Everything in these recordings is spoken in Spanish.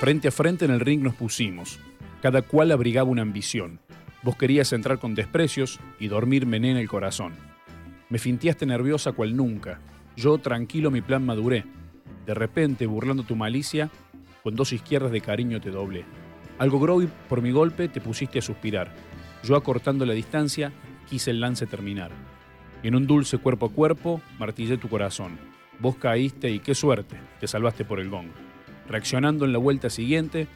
Frente a frente en el ring nos pusimos. Cada cual abrigaba una ambición. Vos querías entrar con desprecios y dormirme en el corazón. Me fintiaste nerviosa cual nunca. Yo, tranquilo, mi plan maduré. De repente, burlando tu malicia, con dos izquierdas de cariño te doblé. Algo groy por mi golpe te pusiste a suspirar. Yo, acortando la distancia, quise el lance terminar. Y en un dulce cuerpo a cuerpo, martillé tu corazón. Vos caíste y qué suerte, te salvaste por el gong. Reaccionando en la vuelta siguiente,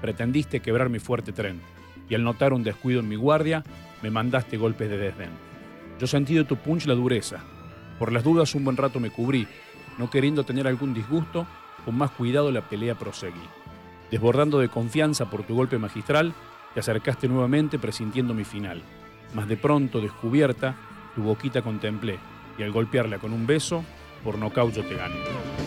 pretendiste quebrar mi fuerte tren. Y al notar un descuido en mi guardia, me mandaste golpes de desdén. Yo sentí de tu punch la dureza. Por las dudas un buen rato me cubrí. No queriendo tener algún disgusto, con más cuidado la pelea proseguí. Desbordando de confianza por tu golpe magistral, te acercaste nuevamente presintiendo mi final. Mas de pronto, descubierta, tu boquita contemplé, y al golpearla con un beso, por nocaut yo te gané.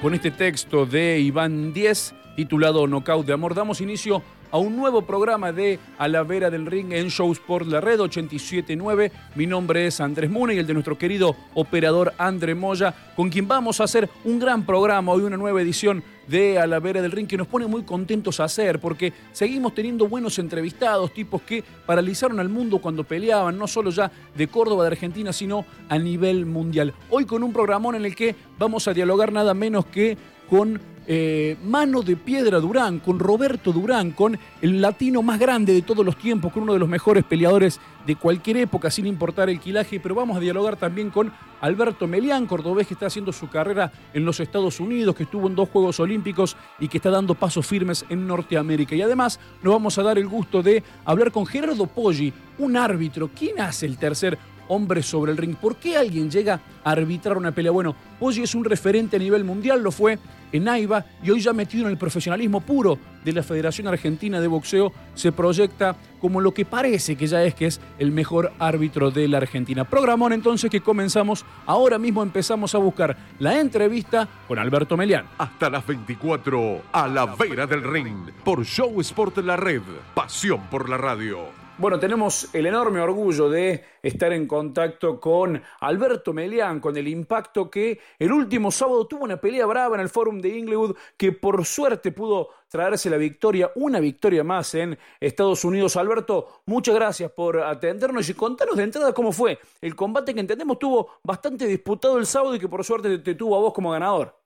Con este texto de Iván Díez, titulado Knockout de Amor, damos inicio a un nuevo programa de A Vera del Ring en Shows por la Red 879. Mi nombre es Andrés Muna y el de nuestro querido operador André Moya, con quien vamos a hacer un gran programa hoy, una nueva edición de A la Vera del Ring que nos pone muy contentos a hacer porque seguimos teniendo buenos entrevistados, tipos que paralizaron al mundo cuando peleaban, no solo ya de Córdoba, de Argentina, sino a nivel mundial. Hoy con un programón en el que vamos a dialogar nada menos que con eh, Mano de Piedra Durán, con Roberto Durán, con el latino más grande de todos los tiempos, con uno de los mejores peleadores de cualquier época, sin importar el quilaje, pero vamos a dialogar también con Alberto Melián, cordobés que está haciendo su carrera en los Estados Unidos, que estuvo en dos Juegos Olímpicos y que está dando pasos firmes en Norteamérica. Y además nos vamos a dar el gusto de hablar con Gerardo Poggi, un árbitro. ¿Quién hace el tercer hombre sobre el ring? ¿Por qué alguien llega a arbitrar una pelea? Bueno, Poggi es un referente a nivel mundial, lo fue en AIBA y hoy ya metido en el profesionalismo puro de la Federación Argentina de Boxeo, se proyecta como lo que parece que ya es que es el mejor árbitro de la Argentina. Programón entonces que comenzamos, ahora mismo empezamos a buscar la entrevista con Alberto Melián. Hasta las 24, a la vera del ring, por Show Sport La Red, pasión por la radio. Bueno, tenemos el enorme orgullo de estar en contacto con Alberto Melián, con el impacto que el último sábado tuvo una pelea brava en el Fórum de Inglewood, que por suerte pudo traerse la victoria, una victoria más en Estados Unidos. Alberto, muchas gracias por atendernos y contanos de entrada cómo fue el combate que entendemos tuvo bastante disputado el sábado y que por suerte te tuvo a vos como ganador.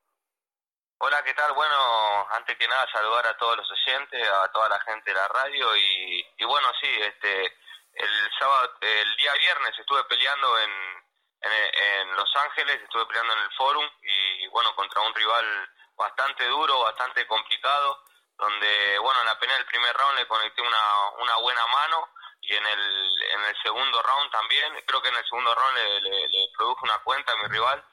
Hola, ¿qué tal? Bueno, antes que nada saludar a todos los oyentes, a toda la gente de la radio y, bueno, sí, este, el sábado, el día viernes estuve peleando en, en, Los Ángeles, estuve peleando en el Forum y bueno, contra un rival bastante duro, bastante complicado, donde bueno, en la pelea del primer round le conecté una, una buena mano y en el, en el segundo round también, creo que en el segundo round le, le, le produjo una cuenta a mi rival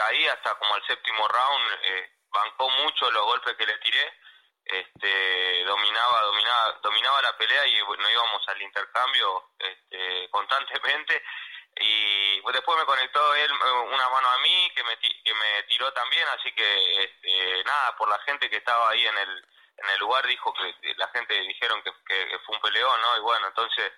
ahí hasta como el séptimo round eh, bancó mucho los golpes que le tiré este dominaba dominaba dominaba la pelea y no íbamos al intercambio este, constantemente. Y después me conectó él eh, una mano a mí que me que me tiró también así que este, nada por la gente que estaba ahí en el en el lugar dijo que la gente dijeron que, que fue un peleón no y bueno entonces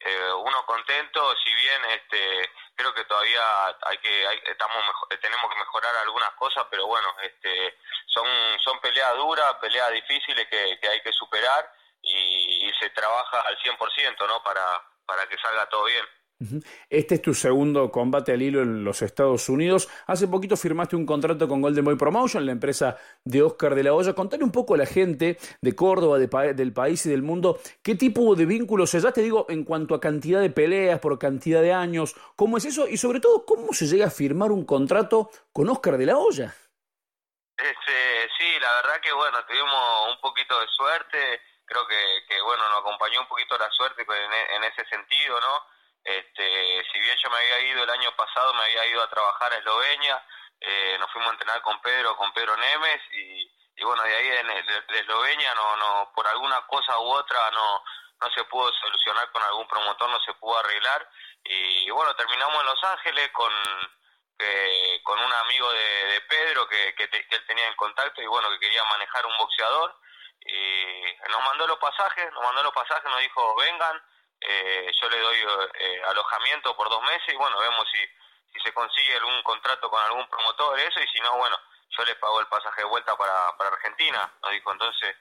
eh, uno contento, si bien este, creo que todavía hay que, estamos tenemos que mejorar algunas cosas, pero bueno, este, son, son peleas duras, peleas difíciles que, que hay que superar y, y, se trabaja al 100%, ¿no? Para, para que salga todo bien. Este es tu segundo combate al hilo en los Estados Unidos. Hace poquito firmaste un contrato con Golden Boy Promotion, la empresa de Oscar de la Hoya. Contale un poco a la gente de Córdoba, del país y del mundo, qué tipo de vínculos ya te digo, en cuanto a cantidad de peleas, por cantidad de años, cómo es eso y sobre todo, cómo se llega a firmar un contrato con Oscar de la Hoya. Este, sí, la verdad que bueno, tuvimos un poquito de suerte, creo que, bueno, nos acompañó un poquito la suerte en ese sentido, ¿no? Este, si bien yo me había ido el año pasado, me había ido a trabajar a Eslovenia, eh, nos fuimos a entrenar con Pedro, con Pedro Nemes y, bueno, de ahí de, Eslovenia no, no, por alguna cosa u otra no, no se pudo solucionar con algún promotor, no se pudo arreglar. Y, bueno, terminamos en Los Ángeles con, que, con un amigo de, Pedro que, que, que, él tenía en contacto y bueno, que quería manejar un boxeador. Y nos mandó los pasajes, nos mandó los pasajes, nos dijo vengan, eh, yo le doy eh, alojamiento por dos meses y bueno, vemos si, si se consigue algún contrato con algún promotor, eso, y si no, bueno, yo le pago el pasaje de vuelta para, para Argentina, nos dijo entonces.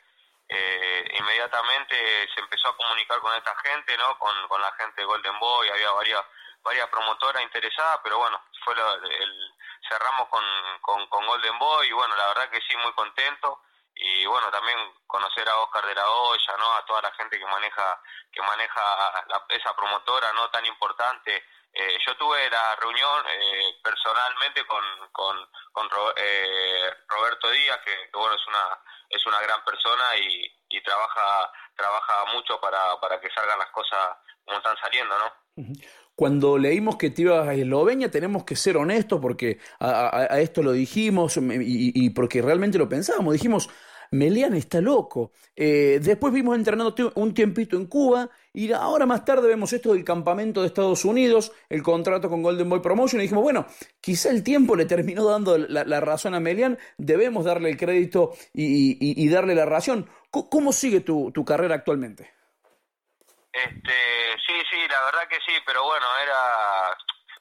Eh, inmediatamente se empezó a comunicar con esta gente, ¿no? Con, con la gente de Golden Boy, había varias varias promotoras interesadas, pero bueno, fue el, cerramos con, con, con, Golden Boy y bueno, la verdad que sí, muy contento y bueno, también conocer a Oscar de la Hoya, ¿no? A toda la gente que maneja que maneja esa promotora, ¿no? Tan importante. Eh, yo tuve la reunión eh, personalmente con, con, con eh, Roberto Díaz, que, bueno, es una es una gran persona y, y trabaja trabaja mucho para, para que salgan las cosas como están saliendo, ¿no? Cuando leímos que te ibas a Eslovenia, tenemos que ser honestos porque a, esto lo dijimos y, porque realmente lo pensábamos. Dijimos, Melian está loco. Eh, después vimos entrenando un tiempito en Cuba y ahora más tarde vemos esto del campamento de Estados Unidos, el contrato con Golden Boy Promotion y dijimos, bueno, quizá el tiempo le terminó dando la, razón a Melian, debemos darle el crédito y, darle la razón. ¿Cómo, sigue tu, tu carrera actualmente? Este, sí, sí, la verdad que sí, pero bueno, era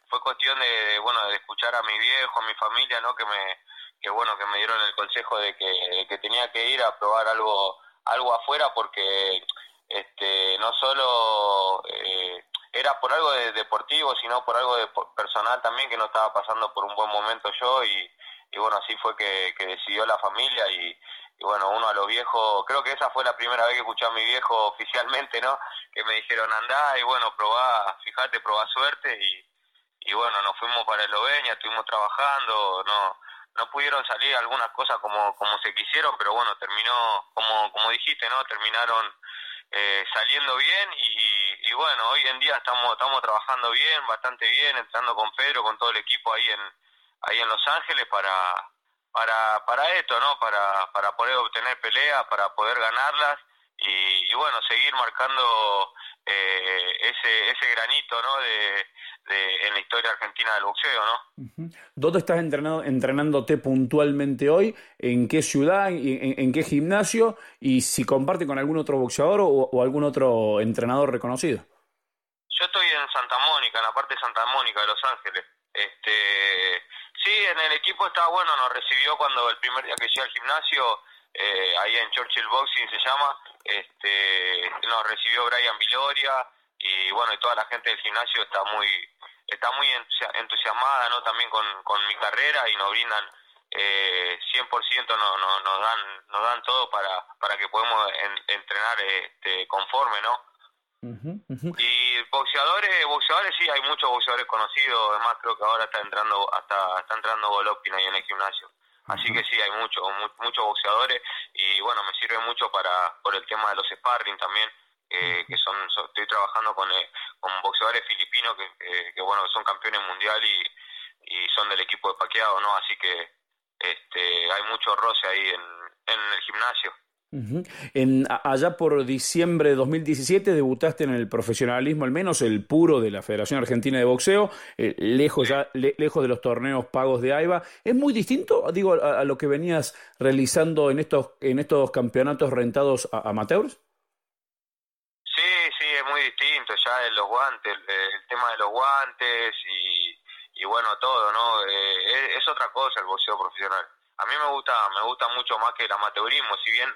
fue cuestión de, bueno, de escuchar a mi viejo, a mi familia, ¿no? Que me que bueno, que me dieron el consejo de que, que tenía que ir a probar algo algo afuera porque este no solo eh, era por algo de deportivo, sino por algo de personal también que no estaba pasando por un buen momento yo y, y bueno, así fue que, que decidió la familia y, bueno, uno a los viejos, creo que esa fue la primera vez que escuché a mi viejo oficialmente, ¿no? Que me dijeron, andá y bueno, probá, fíjate, probá suerte y, y bueno, nos fuimos para Eslovenia, estuvimos trabajando, no no pudieron salir algunas cosas como como se quisieron, pero bueno, terminó, como como dijiste, ¿no? Terminaron eh, saliendo bien y, y, bueno, hoy en día estamos estamos trabajando bien, bastante bien, entrando con Pedro, con todo el equipo ahí en ahí en Los Ángeles para para, para esto, ¿no? Para, para poder obtener peleas, para poder ganarlas y, bueno, seguir marcando eh, ese, ese granito, ¿no? De, de, en la historia argentina del boxeo, ¿no? ¿Dónde estás entrenando, entrenándote puntualmente hoy? ¿En qué ciudad? En, en, qué gimnasio? Y si comparte con algún otro boxeador o, o algún otro entrenador reconocido. Yo estoy en Santa Mónica, en la parte de Santa Mónica de Los Ángeles. Este, Sí, en el equipo está bueno, nos recibió cuando el primer día que llegué al gimnasio, eh, ahí en Churchill Boxing se llama, este, nos recibió Brian Viloria y bueno, y toda la gente del gimnasio está muy está muy entusiasmada no también con, con mi carrera y nos brindan eh, 100% no, no, nos dan nos dan todo para para que podamos entrenar este, conforme no y boxeadores, boxeadores sí, hay muchos boxeadores conocidos, además creo que ahora está entrando, hasta está entrando Golovkin ahí en el gimnasio. Así que sí, hay muchos muchos boxeadores y bueno, me sirve mucho para por el tema de los sparring también, eh, que son, estoy trabajando con, eh, con boxeadores filipinos que, que, bueno, son campeones mundial y, y son del equipo de paqueado, ¿no? Así que este hay mucho roce ahí en, en el gimnasio en, allá por diciembre de 2017 debutaste en el profesionalismo, al menos el puro de la Federación Argentina de Boxeo, eh, lejos ya lejos de los torneos pagos de AIBA. ¿Es muy distinto, digo, a, lo que venías realizando en estos en estos campeonatos rentados a amateurs? Sí, sí, es muy distinto ya en los guantes, el, tema de los guantes y, bueno, todo, ¿no? Eh, es, es otra cosa el boxeo profesional a mí me gusta me gusta mucho más que el amateurismo si bien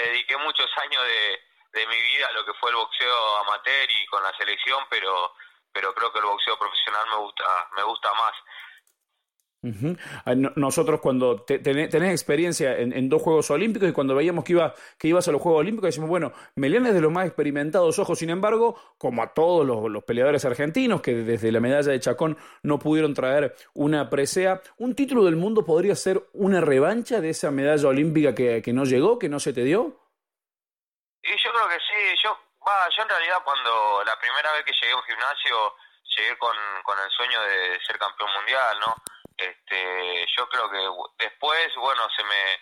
dediqué muchos años de, de mi vida a lo que fue el boxeo amateur y con la selección, pero pero creo que el boxeo profesional me gusta me gusta más. Nosotros cuando tenés, experiencia en, dos Juegos Olímpicos y cuando veíamos que, iba, que ibas a los Juegos Olímpicos decimos, bueno, Melián es de los más experimentados, ojos, sin embargo, como a todos los, peleadores argentinos que desde la medalla de Chacón no pudieron traer una presea, ¿un título del mundo podría ser una revancha de esa medalla olímpica que, que no llegó, que no se te dio? Y yo creo que sí, yo, yo en realidad cuando la primera vez que llegué a un gimnasio llegué con, con el sueño de ser campeón mundial, ¿no? Este yo creo que después bueno se me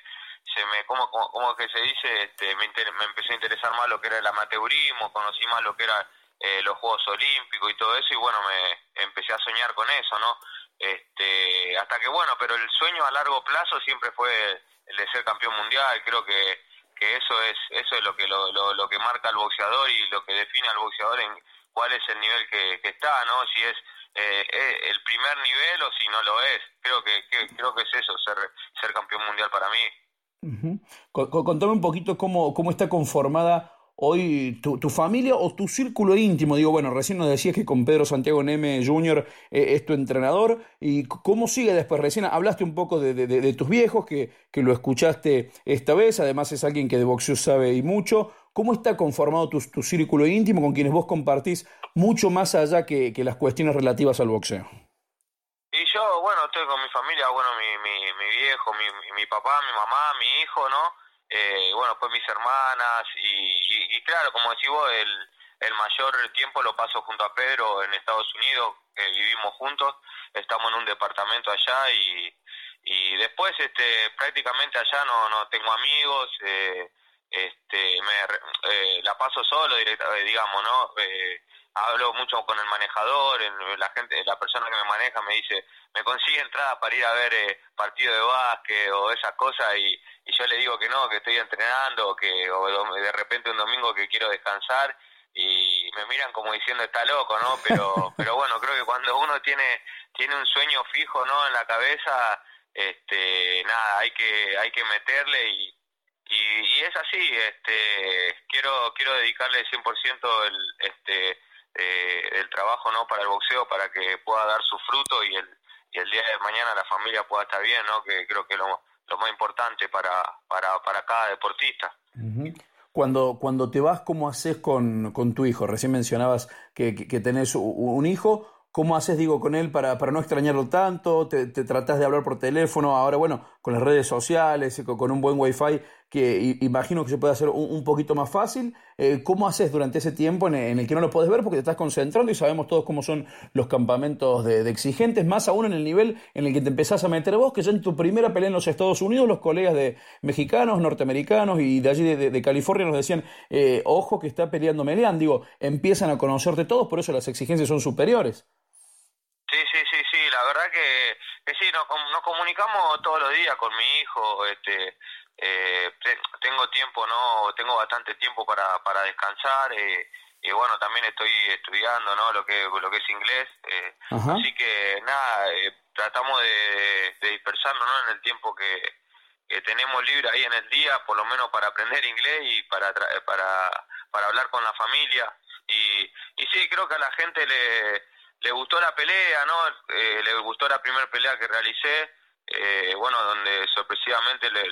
se me como como, que se dice este me, me empezó a interesar más lo que era el amateurismo conocí más lo que era eh, los Juegos Olímpicos y todo eso y bueno me empecé a soñar con eso no este hasta que bueno pero el sueño a largo plazo siempre fue el de ser campeón mundial creo que que eso es eso es lo que lo, lo, lo que marca al boxeador y lo que define al boxeador en cuál es el nivel que, que está no si es eh, el primer nivel o si no lo es. Creo que, creo que es eso, ser, ser campeón mundial para mí. Contame un poquito cómo, cómo está conformada hoy tu, tu, familia o tu círculo íntimo? Digo, bueno, recién nos decías que con Pedro Santiago Neme Jr. Eh, es tu entrenador. ¿Y cómo sigue después? Recién hablaste un poco de, de, tus viejos, que, que, lo escuchaste esta vez. Además es alguien que de boxeo sabe y mucho. ¿Cómo está conformado tu, tu círculo íntimo con quienes vos compartís mucho más allá que, las cuestiones relativas al boxeo? Y yo, bueno, estoy con mi familia, bueno, mi, mi, viejo, mi, mi papá, mi mamá, mi hijo, ¿no? eh, bueno, pues mis hermanas y, y, claro, como decís vos, el, el mayor tiempo lo paso junto a Pedro en Estados Unidos, que vivimos juntos, estamos en un departamento allá y, y después este prácticamente allá no, no tengo amigos, eh, este me eh, la paso solo directa, eh, digamos, ¿no? Hablo mucho con el manejador, la gente, la persona que me maneja me dice, me consigue entrada para ir a ver eh, partido de básquet o esas cosas y, y, yo le digo que no, que estoy entrenando, que o de repente un domingo que quiero descansar y me miran como diciendo está loco, ¿no? Pero pero bueno, creo que cuando uno tiene tiene un sueño fijo, ¿no? En la cabeza, este nada, hay que hay que meterle y y, y es así, este quiero quiero dedicarle 100% el este eh, el trabajo no para el boxeo para que pueda dar su fruto y el, y el día de mañana la familia pueda estar bien, ¿no? que creo que es lo, lo más importante para, para, para cada deportista. Cuando, cuando te vas, ¿cómo haces con, con tu hijo? Recién mencionabas que, que, tenés un hijo. ¿Cómo haces, digo, con él para, para no extrañarlo tanto? ¿Te, ¿Te, tratás de hablar por teléfono? Ahora, bueno, con las redes sociales, con un buen wifi, que imagino que se puede hacer un, poquito más fácil. Eh, ¿Cómo haces durante ese tiempo en, el que no lo puedes ver porque te estás concentrando y sabemos todos cómo son los campamentos de, exigentes, más aún en el nivel en el que te empezás a meter vos, que ya en tu primera pelea en los Estados Unidos, los colegas de mexicanos, norteamericanos y de allí de, California nos decían, eh, ojo que está peleando Melian, digo, empiezan a conocerte todos, por eso las exigencias son superiores. Sí, sí, sí, sí, la verdad que, que sí, nos comunicamos todos los días con mi hijo, este eh, tengo tiempo, ¿no? Tengo bastante tiempo para, para descansar. Eh, y bueno, también estoy estudiando, ¿no? Lo que, lo que es inglés. Eh, así que nada, eh, tratamos de, de dispersarnos, ¿no? En el tiempo que, que tenemos libre ahí en el día, por lo menos para aprender inglés y para, para, para hablar con la familia. Y, y sí, creo que a la gente le, le gustó la pelea, ¿no? Eh, le gustó la primera pelea que realicé eh, bueno, donde sorpresivamente le,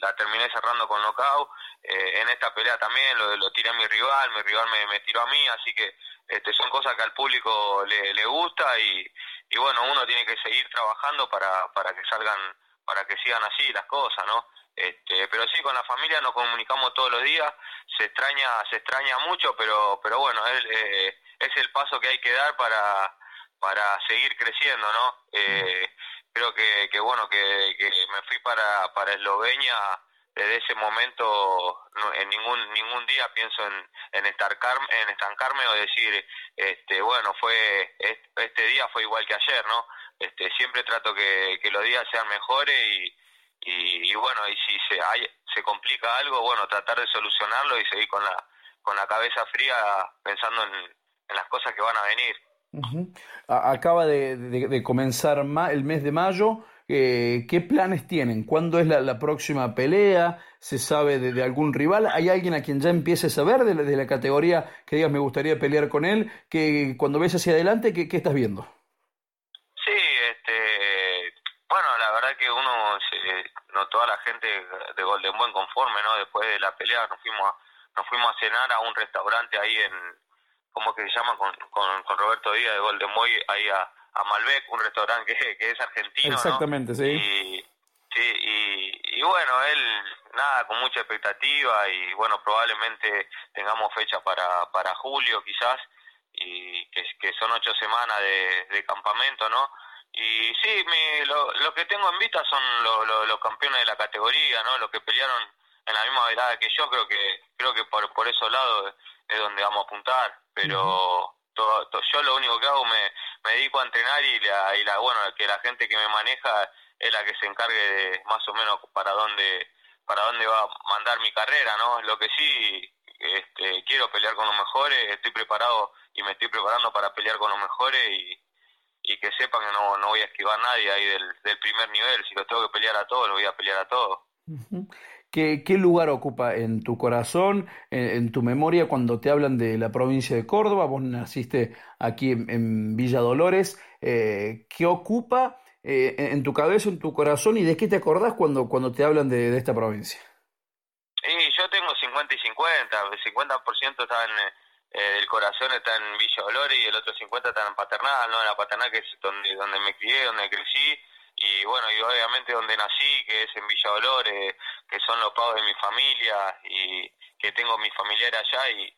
la terminé cerrando con knockout. Eh, en esta pelea también lo, lo tiré a mi rival, mi rival me, me tiró a mí, así que este, son cosas que al público le, le gusta y, y bueno, uno tiene que seguir trabajando para, para que salgan, para que sigan así las cosas, ¿no? Este, pero sí, con la familia nos comunicamos todos los días, se extraña, se extraña mucho, pero, pero bueno, es, eh, es el paso que hay que dar para, para seguir creciendo, ¿no? Eh, creo que, que bueno, que, que, me fui para, para Eslovenia desde ese momento en ningún ningún día pienso en, en estancarme en estancarme o decir este bueno fue este día fue igual que ayer no este siempre trato que, que los días sean mejores y, y, bueno y si se hay, se complica algo bueno tratar de solucionarlo y seguir con la con la cabeza fría pensando en, en las cosas que van a venir Acaba de, comenzar el mes de mayo. Eh, ¿Qué planes tienen? ¿Cuándo es la, próxima pelea? ¿Se sabe de, algún rival? ¿Hay alguien a quien ya empiece a saber de, la, categoría que digas me gustaría pelear con él? Que cuando ves hacia adelante, ¿qué, estás viendo? Sí, este, bueno, la verdad que uno, no toda la gente de Golden Buen conforme, ¿no? Después de la pelea nos fuimos nos fuimos a cenar a un restaurante ahí en, ¿cómo que se llama? Con, con, Roberto Díaz de Golden Boy, ahí a, a Malbec, un restaurante que, que es argentino. Exactamente, sí. Y, sí, y, y, bueno, él, nada, con mucha expectativa y bueno, probablemente tengamos fecha para, para julio quizás, y que, que son ocho semanas de, de campamento, ¿no? Y sí, mi, lo, lo que tengo en vista son los campeones de la categoría, ¿no? Los que pelearon en la misma velada que yo, creo que creo que por, por esos lados es donde vamos a apuntar pero todo, yo lo único que hago me, me dedico a entrenar y la, y la bueno que la gente que me maneja es la que se encargue de más o menos para dónde para dónde va a mandar mi carrera no lo que sí este quiero pelear con los mejores estoy preparado y me estoy preparando para pelear con los mejores y y que sepan que no, no voy a esquivar a nadie ahí del, del primer nivel. Si lo tengo que pelear a todos, lo voy a pelear a todos. ¿Qué, ¿Qué, lugar ocupa en tu corazón, en, tu memoria, cuando te hablan de la provincia de Córdoba? Vos naciste aquí en, Villa Dolores. Eh, ¿Qué ocupa eh, en tu cabeza, en tu corazón y de qué te acordás cuando, cuando te hablan de, esta provincia? Sí, yo tengo 50 y 50. El 50% está en, eh, el corazón está en Villa Dolores y el otro 50 está en Paternal, ¿no? En la Paternal que es donde, donde me crié, donde crecí y bueno, y obviamente donde nací, que es en Villa Dolores, que son los pagos de mi familia y que tengo mi familiares allá y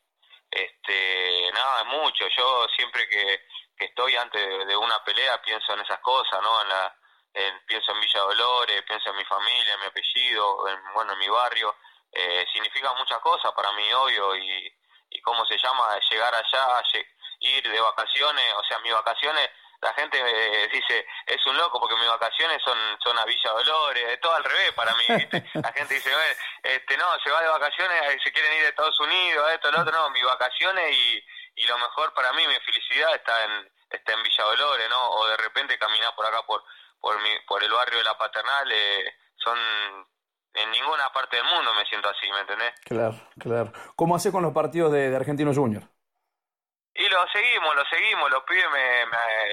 este nada, mucho. Yo siempre que, que estoy antes de, una pelea pienso en esas cosas, ¿no? En la, pienso en Villa Dolores, pienso en mi familia, en mi apellido, en, bueno, en mi barrio. Eh, significa muchas cosas para mí, obvio, y, y cómo se llama, llegar allá, ir de vacaciones, o sea, mis vacaciones la gente me dice, es un loco porque mis vacaciones son, son a Villa Dolores, es todo al revés para mí, La gente dice, este, no, se va de vacaciones, se quieren ir a Estados Unidos, esto, lo otro, no, mis vacaciones y, y lo mejor para mí, mi felicidad está en, está en Villa Dolores, ¿no? O de repente caminar por acá, por, por, mi, por el barrio de La Paternal, eh, son en ninguna parte del mundo me siento así, ¿me entendés? Claro, claro. ¿Cómo hace con los partidos de, de Argentino Junior? Y lo seguimos, lo seguimos, los pibes, me, me,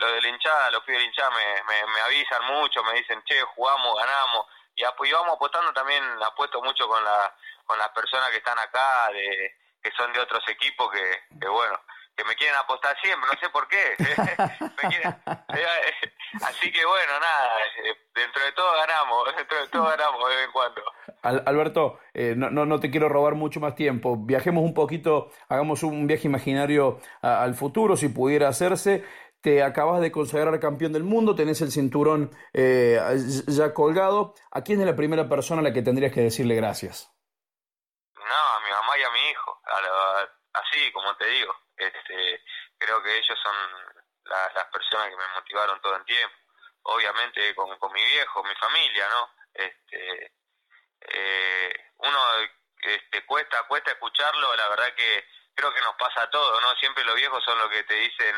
lo de la hinchada, los pibes de la hinchada me, me, avisan mucho, me dicen, che, jugamos, ganamos, y, y vamos apostando también, apuesto mucho con, la, con las personas que están acá, de, que son de otros equipos, que, que bueno, que me quieren apostar siempre, no sé por qué. Eh, así que bueno, nada, eh, dentro de todo ganamos, dentro de todo ganamos de vez en cuando. Alberto, eh, no, no, no, te quiero robar mucho más tiempo. Viajemos un poquito, hagamos un viaje imaginario al futuro, si pudiera hacerse. Te acabas de consagrar campeón del mundo, tenés el cinturón ya colgado. ¿A quién es la primera persona a la que tendrías que decirle gracias? No, a mi mamá y a mi hijo, así como te digo. Este, creo que ellos son las personas que me motivaron todo el tiempo. Obviamente con, con mi viejo, mi familia, ¿no? Este, eh, uno este, cuesta, cuesta escucharlo, la verdad que creo que nos pasa a todos, ¿no? Siempre los viejos son los que te dicen,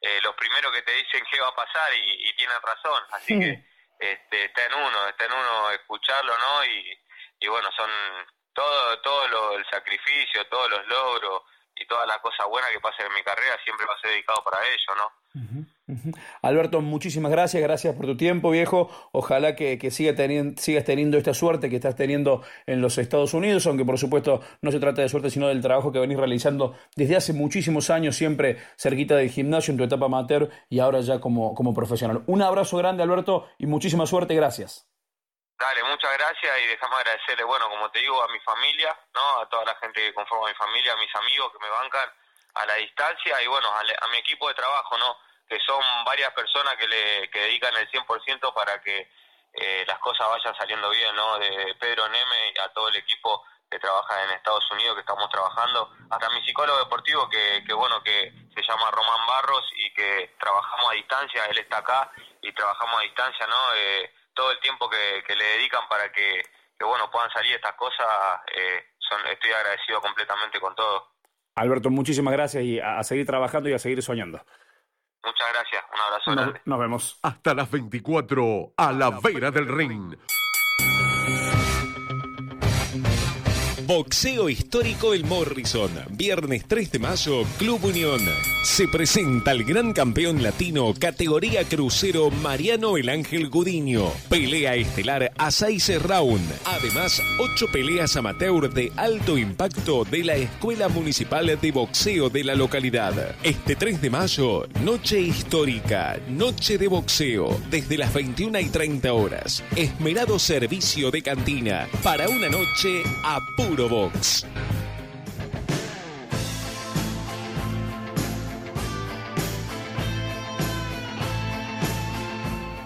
eh, los primeros que te dicen qué va a pasar y, y tienen razón, así que este, está en uno, está en uno escucharlo, ¿no? Y, y bueno, son todo, todo lo, el sacrificio, todos los logros, y todas las cosas buenas que pasen en mi carrera siempre va a ser dedicado para ello, ¿no? Alberto, muchísimas gracias, gracias por tu tiempo, viejo. Ojalá que, siga teniendo, sigas teniendo esta suerte que estás teniendo en los Estados Unidos, aunque por supuesto no se trata de suerte, sino del trabajo que venís realizando desde hace muchísimos años, siempre cerquita del gimnasio, en tu etapa amateur y ahora ya como, profesional. Un abrazo grande, Alberto, y muchísima suerte, gracias. Dale, muchas gracias y déjame agradecerle, bueno, como te digo, a mi familia, ¿no? A toda la gente que conforma mi familia, a mis amigos que me bancan a la distancia y bueno, a, mi equipo de trabajo, ¿no? Que son varias personas que le que dedican el 100% para que eh, las cosas vayan saliendo bien, ¿no? De Pedro Neme y a todo el equipo que trabaja en Estados Unidos, que estamos trabajando, hasta mi psicólogo deportivo, que, que bueno, que se llama Román Barros y que trabajamos a distancia, él está acá y trabajamos a distancia, ¿no? Eh, todo el tiempo que, le dedican para que, bueno puedan salir estas cosas, eh, son, estoy agradecido completamente con todo. Alberto, muchísimas gracias y a, seguir trabajando y a seguir soñando. Muchas gracias, un abrazo grande. Nos vemos. Hasta las 24 a la vera del ring. Boxeo Histórico El Morrison. Viernes 3 de mayo, Club Unión. Se presenta el gran campeón latino categoría crucero Mariano El Ángel Gudiño. Pelea estelar a 6 round. Además, 8 peleas amateur de alto impacto de la Escuela Municipal de Boxeo de la localidad. Este 3 de mayo, noche histórica, noche de boxeo, desde las 21 y 30 horas. Esmerado servicio de cantina para una noche a puro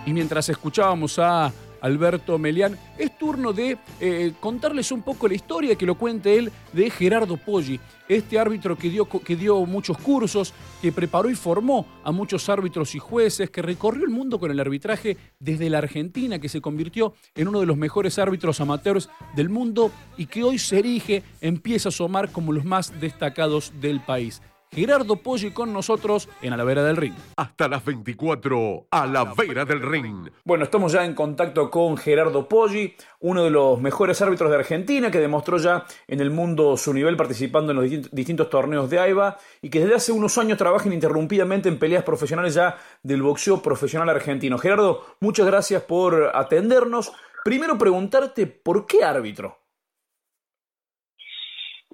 Y mientras escuchábamos a Alberto Melián, es turno de eh, contarles un poco la historia que lo cuente él de Gerardo Poggi, este árbitro que dio, que dio muchos cursos, que preparó y formó a muchos árbitros y jueces, que recorrió el mundo con el arbitraje desde la Argentina, que se convirtió en uno de los mejores árbitros amateurs del mundo y que hoy se erige, empieza a asomar como los más destacados del país. Gerardo Poggi con nosotros en A la Vera del Ring. Hasta las 24 a la Vera del Ring. Bueno, estamos ya en contacto con Gerardo Poggi, uno de los mejores árbitros de Argentina que demostró ya en el mundo su nivel participando en los distintos torneos de AIBA y que desde hace unos años trabaja ininterrumpidamente en peleas profesionales ya del boxeo profesional argentino. Gerardo, muchas gracias por atendernos. Primero preguntarte, ¿por qué árbitro?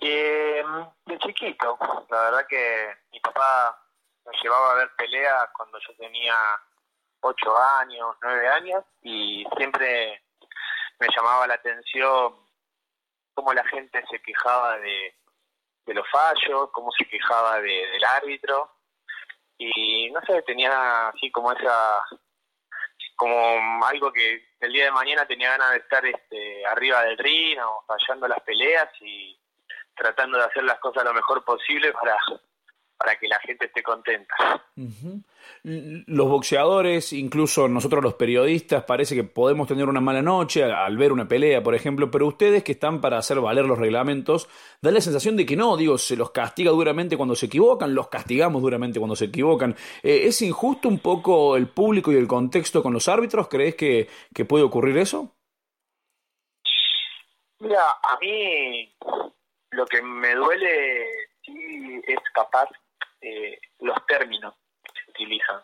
Eh, de chiquito, la verdad que mi papá me llevaba a ver peleas cuando yo tenía ocho años, nueve años y siempre me llamaba la atención cómo la gente se quejaba de, los fallos, cómo se quejaba del árbitro. Y no sé, tenía así como esa como algo que el día de mañana tenía ganas de estar este, arriba del ring o fallando las peleas y tratando de hacer las cosas lo mejor posible para, para que la gente esté contenta. Los boxeadores, incluso nosotros los periodistas, parece que podemos tener una mala noche al, ver una pelea, por ejemplo, pero ustedes que están para hacer valer los reglamentos, dan la sensación de que no, digo, se los castiga duramente cuando se equivocan, los castigamos duramente cuando se equivocan. Eh, ¿Es injusto un poco el público y el contexto con los árbitros? ¿Crees que, que puede ocurrir eso? Mira, a mí lo que me duele sí es capaz eh, los términos que se utilizan.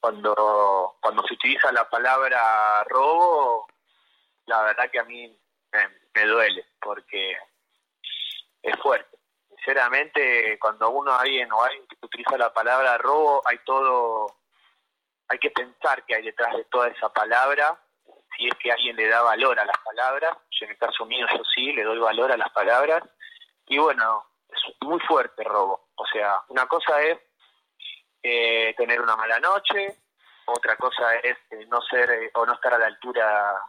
Cuando, cuando se utiliza la palabra robo, la verdad que a mí me, duele, porque es fuerte. Sinceramente, cuando uno alguien o alguien utiliza la palabra robo, hay todo, hay que pensar que hay detrás de toda esa palabra, si es que alguien le da valor a las palabras, yo en el caso mío yo sí, le doy valor a las palabras, y bueno, es muy fuerte el robo. O sea, una cosa es eh, tener una mala noche, otra cosa es eh, no ser eh, o no estar a la altura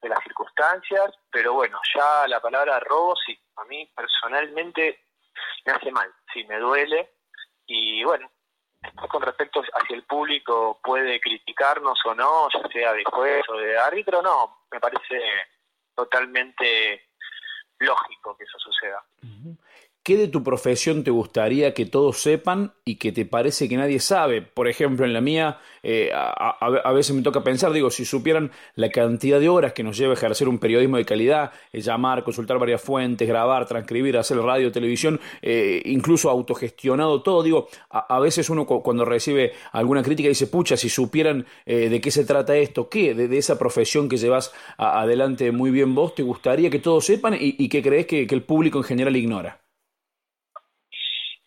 de las circunstancias, pero bueno, ya la palabra robo sí, a mí personalmente me hace mal, sí, me duele y bueno, con respecto a si el público puede criticarnos o no, ya sea de juez o de árbitro, no, me parece totalmente lógico que eso suceda. ¿Qué de tu profesión te gustaría que todos sepan y que te parece que nadie sabe? Por ejemplo, en la mía, eh, a, veces me toca pensar, digo, si supieran la cantidad de horas que nos lleva ejercer un periodismo de calidad, eh, llamar, consultar varias fuentes, grabar, transcribir, hacer radio, televisión, eh, incluso autogestionado todo, digo, a, veces uno cuando recibe alguna crítica dice, pucha, si supieran de qué se trata esto, ¿qué? De, esa profesión que llevas adelante muy bien vos, ¿te gustaría que todos sepan y, que crees que el público en general ignora?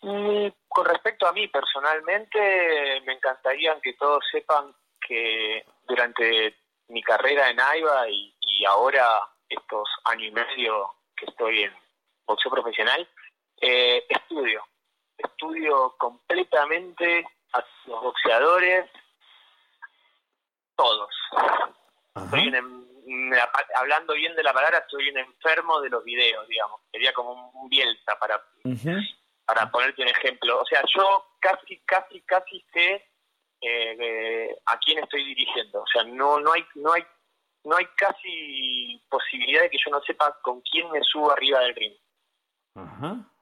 Con respecto a mí personalmente, me encantaría que todos sepan que durante mi carrera en AIBA y, ahora estos años y medio que estoy en boxeo profesional, eh, estudio. Estudio completamente a los boxeadores, todos. hablando bien de la palabra, soy un enfermo de los videos, digamos. Sería como un bielsa para para ponerte un ejemplo. O sea, yo casi, casi, casi sé eh, a quién estoy dirigiendo. O sea, no, no hay, no hay, no hay casi posibilidad de que yo no sepa con quién me subo arriba del ring.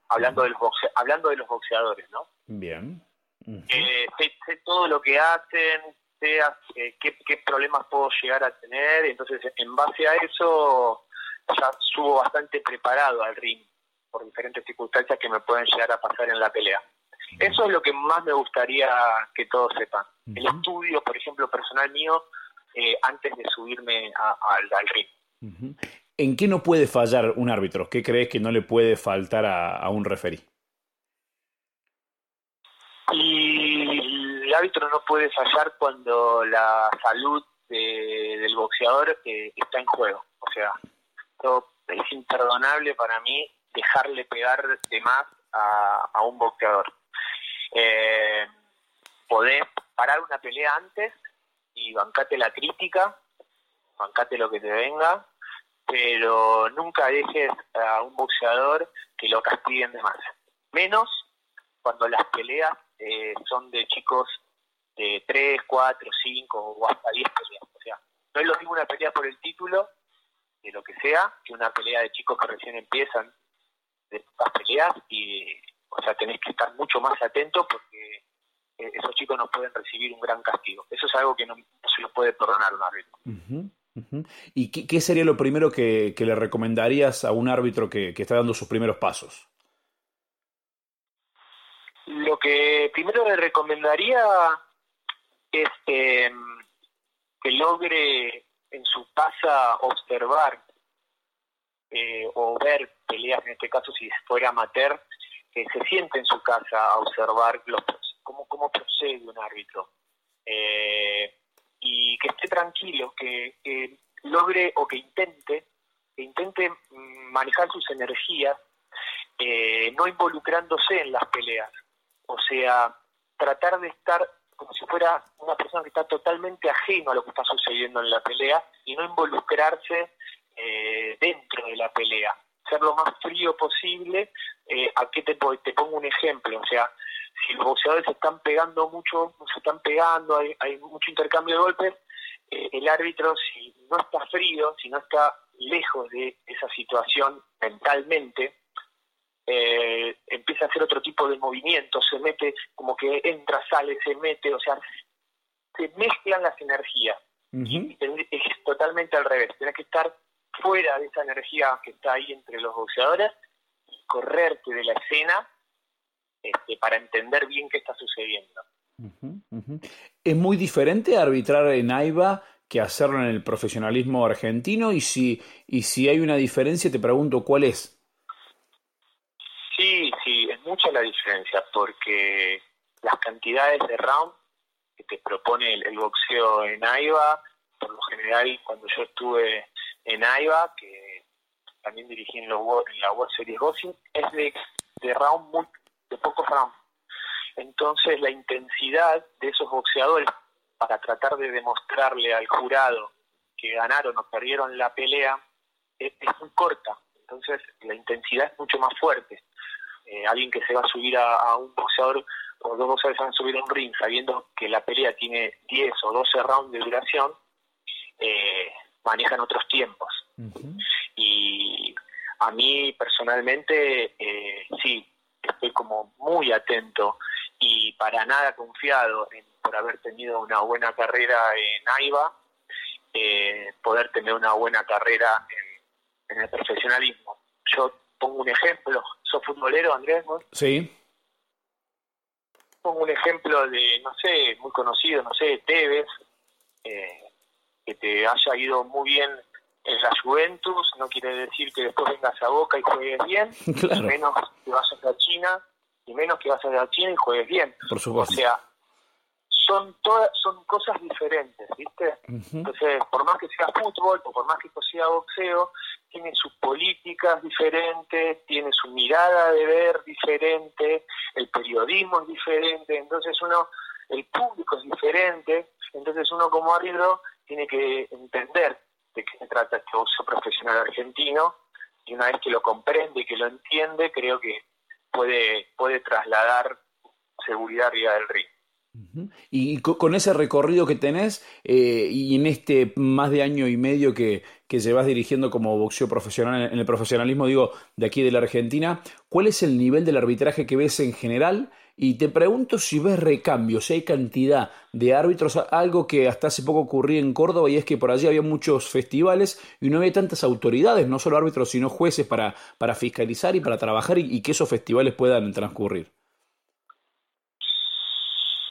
Hablando, del hablando de los boxeadores, ¿no? Bien. Eh, sé, todo lo que hacen, sé eh, qué, qué problemas puedo llegar a tener, entonces en base a eso ya subo bastante preparado al ring por diferentes circunstancias que me pueden llegar a pasar en la pelea. Eso es lo que más me gustaría que todos sepan. El estudio, por ejemplo, personal mío, eh, antes de subirme al ring. ¿En qué no puede fallar un árbitro? ¿Qué crees que no le puede faltar a, un referí? Y el árbitro no puede fallar cuando la salud del boxeador eh, está en juego. O sea, es imperdonable para mí dejarle pegar de más a, un boxeador. Eh, podés parar una pelea antes y bancate la crítica, bancate lo que te venga, pero nunca dejes a un boxeador que lo castiguen de más. Menos cuando las peleas eh, son de chicos de 3, 4, 5 o hasta 10 peleas. O sea, no es lo mismo una pelea por el título, de lo que sea, que una pelea de chicos que recién empiezan de estas peleas y O sea, tenés que estar mucho más atento porque eh, esos chicos no pueden recibir un gran castigo. Eso es algo que no, se lo puede perdonar un árbitro. ¿Y qué, sería lo primero que, le recomendarías a un árbitro que, está dando sus primeros pasos? Lo que primero le recomendaría es que logre en su casa observar eh, o ver peleas, en este caso si fuera amateur, que se siente en su casa a observar los, cómo, cómo procede un árbitro. Eh, y que esté tranquilo, que, logre o que intente, que intente manejar sus energías, eh, no involucrándose en las peleas. O sea, tratar de estar como si fuera una persona que está totalmente ajeno a lo que está sucediendo en la pelea y no involucrarse eh, dentro de la pelea. Ser lo más frío posible. Eh, ¿A qué te, te pongo un ejemplo? O sea, si los boxeadores se están pegando mucho, se están pegando, hay, hay mucho intercambio de golpes, eh, el árbitro, si no está frío, si no está lejos de esa situación mentalmente, eh, empieza a hacer otro tipo de movimientos, se mete como que entra, sale, se mete, o sea, se mezclan las energías. y es totalmente al revés, tienes que estar fuera de esa energía que está ahí entre los boxeadores y correrte de la escena este, para entender bien qué está sucediendo. ¿Es muy diferente arbitrar en AIBA que hacerlo en el profesionalismo argentino? Y si, y si hay una diferencia, te pregunto cuál es. Sí, sí, es mucha la diferencia porque las cantidades de round que te propone el, boxeo en AIBA, por lo general cuando yo estuve en AIBA, que también dirigí en, la World Series Boxing, es de, de round muy, de pocos rounds. Entonces la intensidad de esos boxeadores para tratar de demostrarle al jurado que ganaron o perdieron la pelea es muy corta. Entonces la intensidad es mucho más fuerte. Eh, alguien que se va a subir a, un boxeador o dos boxeadores van a subir a un ring sabiendo que la pelea tiene 10 o 12 rounds de duración, eh, manejan otros tiempos. Y a mí personalmente, eh, sí, estoy como muy atento y para nada confiado en, por haber tenido una buena carrera en AIBA, poder tener una buena carrera en, en el profesionalismo. Yo pongo un ejemplo, ¿sos futbolero, Andrés? Sí. Pongo un ejemplo de, no sé, muy conocido, no sé, Tevez, eh, que te haya ido muy bien en la Juventus, no quiere decir que después vengas a Boca y juegues bien, menos que vas a China, y menos que vas a China y juegues bien. Por supuesto. O sea, son todas son cosas diferentes, ¿viste? Entonces, por más que sea fútbol o por más que sea boxeo, tiene sus políticas diferentes, tiene su mirada de ver diferente, el periodismo es diferente, entonces uno, el público es diferente, entonces uno como árbitro tiene que entender de qué se trata este boxeo profesional argentino y una vez que lo comprende y que lo entiende, creo que puede, puede trasladar seguridad arriba del ring. Y con ese recorrido que tenés eh, y en este más de año y medio que, que llevas dirigiendo como boxeo profesional en el profesionalismo, digo, de aquí de la Argentina, ¿cuál es el nivel del arbitraje que ves en general? Y te pregunto si ves recambios, si hay cantidad de árbitros, algo que hasta hace poco ocurría en Córdoba y es que por allí había muchos festivales y no había tantas autoridades, no solo árbitros, sino jueces para, para fiscalizar y para trabajar y que esos festivales puedan transcurrir.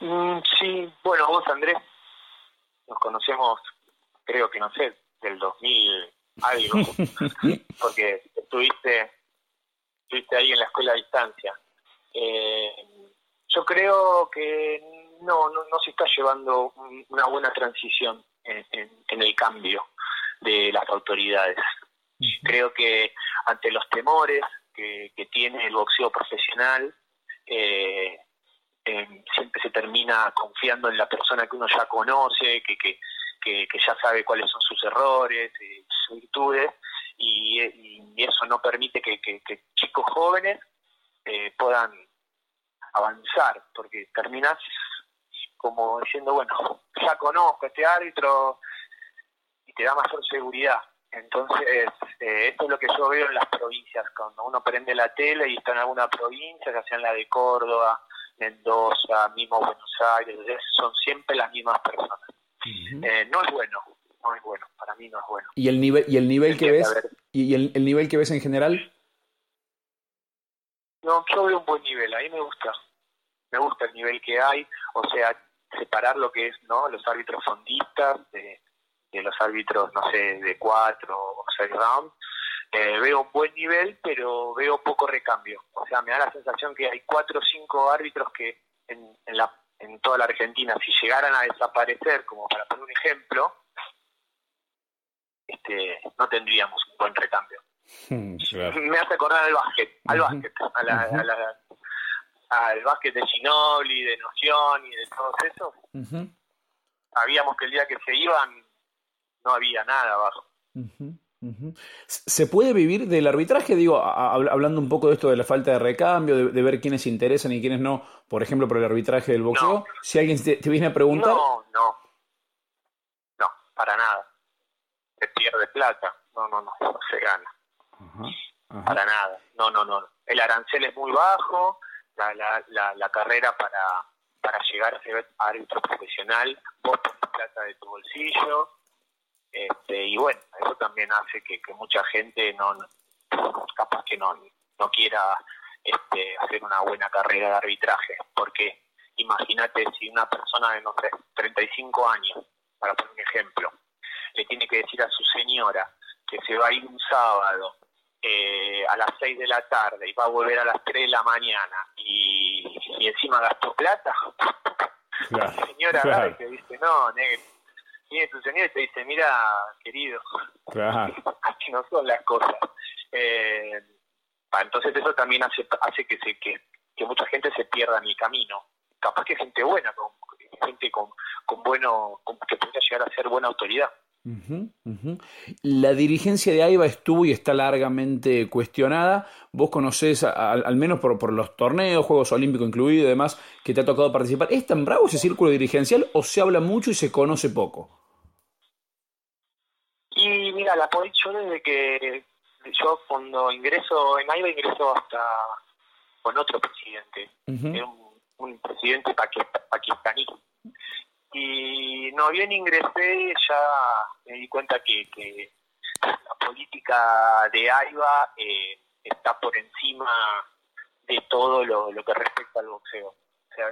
Mm, sí, bueno, vos Andrés, nos conocemos, creo que no sé, del 2000 algo, porque estuviste, estuviste ahí en la escuela a distancia. Eh, yo creo que no, no, se está llevando una buena transición en, el cambio de las autoridades. Creo que ante los temores que, que tiene el boxeo profesional, eh, eh, siempre se termina confiando en la persona que uno ya conoce, que, que, que, ya sabe cuáles son sus errores, y sus virtudes, y, eso no permite que, chicos jóvenes eh, puedan avanzar, porque terminas como diciendo, bueno, ya conozco a este árbitro y te da mayor seguridad. Entonces, eh, esto es lo que yo veo en las provincias, cuando uno prende la tele y está en alguna provincia, ya sea en la de Córdoba, Mendoza, mismo Buenos Aires, son siempre las mismas personas. Eh, no es bueno, no es bueno, para mí no es bueno. ¿Y el nivel, y el nivel que ves? ¿Y el, el, nivel que ves en general? No, yo veo un buen nivel, a mí me gusta. Me gusta el nivel que hay, o sea, separar lo que es no los árbitros fondistas de, los árbitros, no sé, de cuatro o seis rounds. Eh, veo un buen nivel, pero veo poco recambio. O sea, me da la sensación que hay cuatro o cinco árbitros que en, en, la, en toda la Argentina, si llegaran a desaparecer, como para poner un ejemplo, este, no tendríamos un buen recambio. Me hace acordar al básquet, al básquet, a la, al básquet de Ginobili, de Noción y de todos esos. Sabíamos que el día que se iban no había nada abajo. ¿Se puede vivir del arbitraje? Digo, hablando un poco de esto de la falta de recambio, de, ver quiénes interesan y quiénes no, por ejemplo, por el arbitraje del boxeo. Si alguien te, viene a preguntar. No, no. No, para nada. Se pierde plata. No, no, no, no se gana. Para nada. No, no, no. El arancel es muy bajo. La, la, la, la carrera para, para llegar a ser árbitro profesional, vos pones plata de tu bolsillo este, y bueno, eso también hace que, mucha gente no, capaz que no, no quiera este, hacer una buena carrera de arbitraje, porque imagínate si una persona de no sé, 35 años, para poner un ejemplo, le tiene que decir a su señora que se va a ir un sábado eh, a las 6 de la tarde y va a volver a las 3 de la mañana y, encima gastó plata, la señora que dice, no, negro, viene tu señor y te dice, mira, querido, así no son las cosas. Eh, entonces eso también hace, hace que, se, que, mucha gente se pierda en el camino. Capaz que gente buena, con, gente con, con bueno, que podría llegar a ser buena autoridad. La dirigencia de AIBA estuvo y está largamente cuestionada. Vos conocés, al, menos por, por, los torneos, Juegos Olímpicos incluidos y demás, que te ha tocado participar. ¿Es tan bravo ese círculo dirigencial o se habla mucho y se conoce poco? Y mira, la yo desde que yo cuando ingreso en AIBA ingreso hasta con otro presidente, un, presidente pakistaní. Y no bien ingresé, ya me di cuenta que, que la política de AIBA eh, está por encima de todo lo, lo que respecta al boxeo. O sea,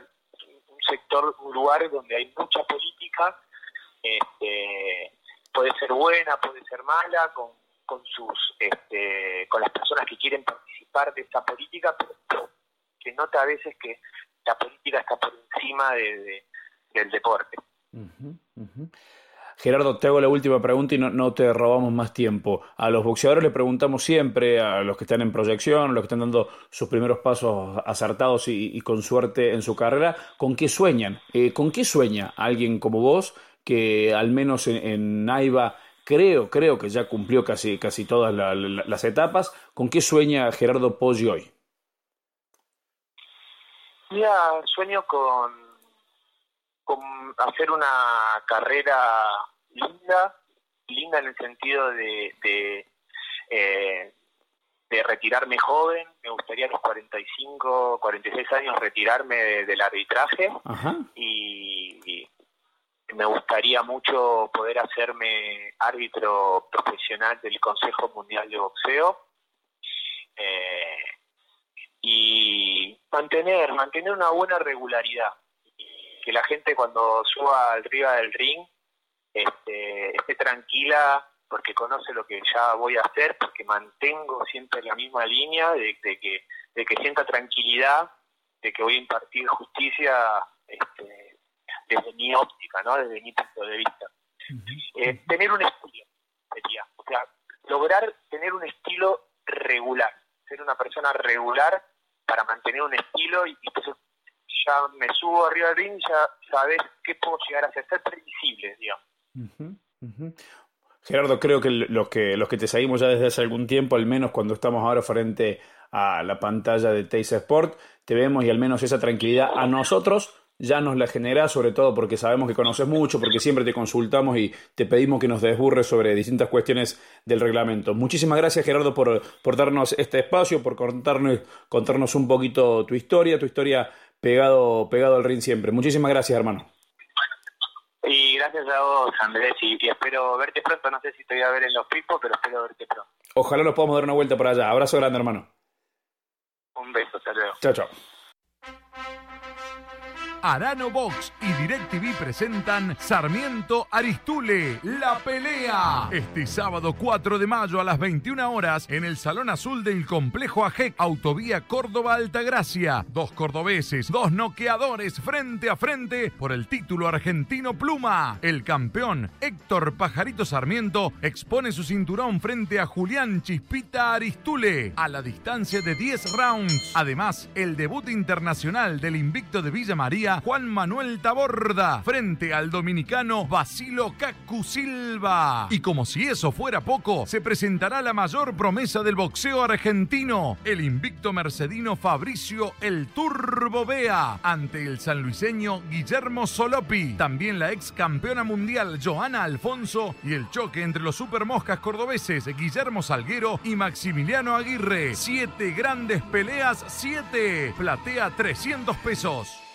un sector, un lugar donde hay mucha política, este, puede ser buena, puede ser mala, con, con sus este, con las personas que quieren participar de esta política, pero que nota a veces que la política está por encima de, del deporte. Gerardo, te hago la última pregunta y no, no, te robamos más tiempo. A los boxeadores le preguntamos siempre, a los que están en proyección, a los que están dando sus primeros pasos acertados y, con suerte en su carrera, ¿con qué sueñan? Eh, ¿Con qué sueña alguien como vos que al menos en, en Naiva creo, creo que ya cumplió casi, casi todas las etapas. ¿Con qué sueña Gerardo Poggi hoy? Mira, sueño con, con hacer una carrera linda, linda en el sentido de, de, eh, de retirarme joven. Me gustaría a los 45, 46 años retirarme del arbitraje. Y me gustaría mucho poder hacerme árbitro profesional del Consejo Mundial de Boxeo. Eh, y mantener mantener una buena regularidad que la gente cuando suba arriba del ring este, esté tranquila porque conoce lo que ya voy a hacer porque mantengo siempre la misma línea de, que de que sienta tranquilidad de que voy a impartir justicia este, desde mi óptica, ¿no? desde mi punto de vista. Eh, tener un estilo, sería, o sea, lograr tener un estilo regular, ser una persona regular para mantener un estilo y, entonces ya me subo arriba del ring ya sabes qué puedo llegar a hacer, ser previsible, digamos. Gerardo, creo que los que los que te seguimos ya desde hace algún tiempo, al menos cuando estamos ahora frente a la pantalla de Teis Sport, te vemos y al menos esa tranquilidad a nosotros ya nos la generás, sobre todo porque sabemos que conoces mucho, porque siempre te consultamos y te pedimos que nos desburres sobre distintas cuestiones del reglamento. Muchísimas gracias, Gerardo, por, por darnos este espacio, por contarnos, contarnos un poquito tu historia, tu historia pegado, pegado al ring siempre. Muchísimas gracias, hermano. Y gracias a vos, Andrés, y, espero verte pronto. No sé si te voy a ver en los picos, pero espero verte pronto. Ojalá nos podamos dar una vuelta por allá. Abrazo grande, hermano. Un beso, hasta luego. Chao, chao. Arano Box y DirecTV presentan Sarmiento Aristule, la pelea. Este sábado 4 de mayo a las 21 horas en el Salón Azul del Complejo AJEC, Autovía Córdoba Altagracia. Dos cordobeses, dos noqueadores frente a frente por el título argentino Pluma. El campeón Héctor Pajarito Sarmiento expone su cinturón frente a Julián Chispita Aristule a la distancia de 10 rounds. Además, el debut internacional del invicto de Villa María Juan Manuel Taborda frente al dominicano Basilo Cacu Silva. Y como si eso fuera poco, se presentará la mayor promesa del boxeo argentino, el invicto mercedino Fabricio El Turbo Bea, ante el sanluiseño Guillermo Solopi. También la ex campeona mundial Joana Alfonso y el choque entre los supermoscas cordobeses Guillermo Salguero y Maximiliano Aguirre. Siete grandes peleas, siete. Platea 300 pesos.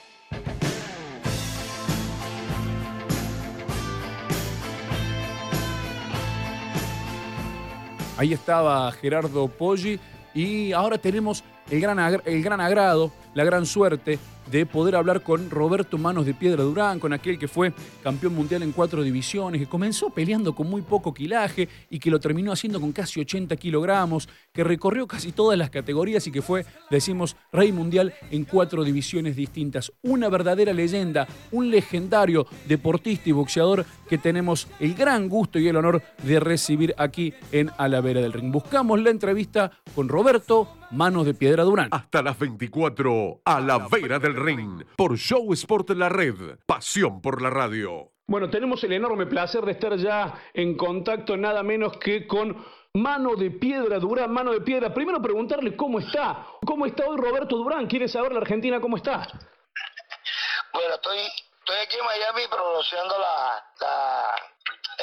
Ahí estaba Gerardo Poggi y ahora tenemos el gran, el gran agrado, la gran suerte de poder hablar con Roberto Manos de Piedra Durán, con aquel que fue campeón mundial en cuatro divisiones, que comenzó peleando con muy poco quilaje y que lo terminó haciendo con casi 80 kilogramos, que recorrió casi todas las categorías y que fue, decimos, rey mundial en cuatro divisiones distintas. Una verdadera leyenda, un legendario deportista y boxeador que tenemos el gran gusto y el honor de recibir aquí en A la Vera del Ring. Buscamos la entrevista con Roberto Manos de Piedra Durán. Hasta las 24, A la Vera del Ring, por Show Sport La Red, pasión por la radio. Bueno, tenemos el enorme placer de estar ya en contacto nada menos que con Mano de Piedra Durán, Mano de Piedra. Primero preguntarle cómo está. ¿Cómo está hoy Roberto Durán? ¿Quiere saber la Argentina cómo está? Bueno, estoy, estoy aquí en Miami promocionando la,